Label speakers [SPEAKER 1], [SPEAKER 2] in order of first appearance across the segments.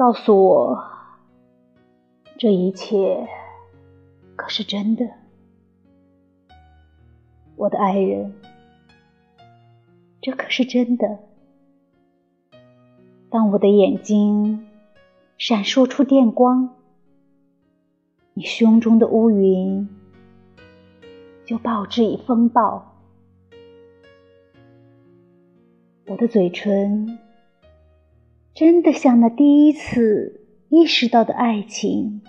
[SPEAKER 1] 告诉我，这一切可是真的，我的爱人，这可是真的。当我的眼睛闪烁出电光，你胸中的乌云就报之以风暴，我的嘴唇。真的像那第一次意识到的爱情，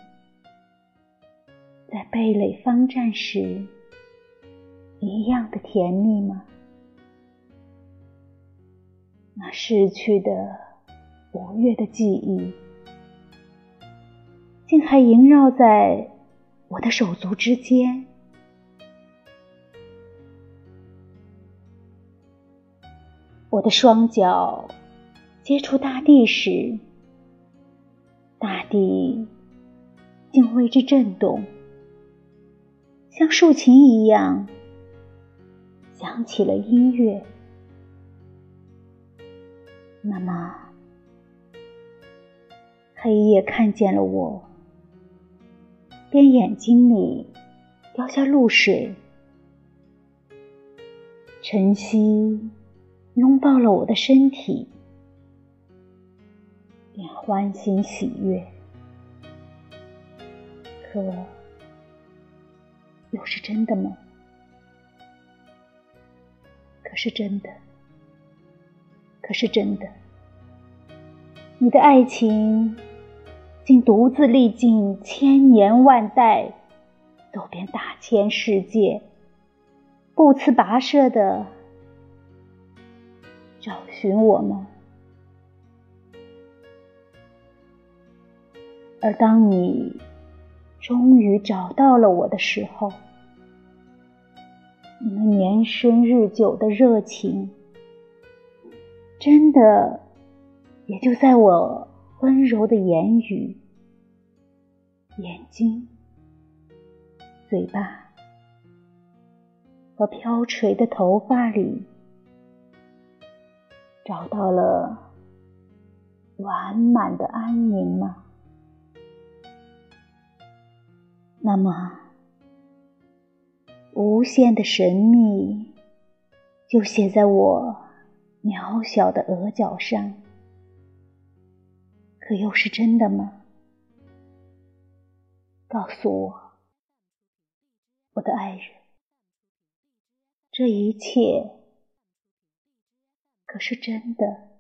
[SPEAKER 1] 在蓓蕾方绽时一样的甜蜜吗？那逝去的五月的记忆，竟还萦绕在我的手足之间。我的双脚。接触大地时，大地竟为之震动，像竖琴一样响起了音乐。那么，黑夜看见了我，便眼睛里掉下露水，晨曦拥抱了我的身体。便欢欣喜悦，可又是真的吗？可是真的，可是真的，你的爱情竟独自历尽千年万代，走遍大千世界，不辞跋涉的找寻我吗？而当你终于找到了我的时候，你那年深日久的热情，真的也就在我温柔的言语、眼睛、嘴巴和飘垂的头发里，找到了完满的安宁吗？那么，无限的神秘就写在我渺小的额角上，可又是真的吗？告诉我，我的爱人，这一切可是真的？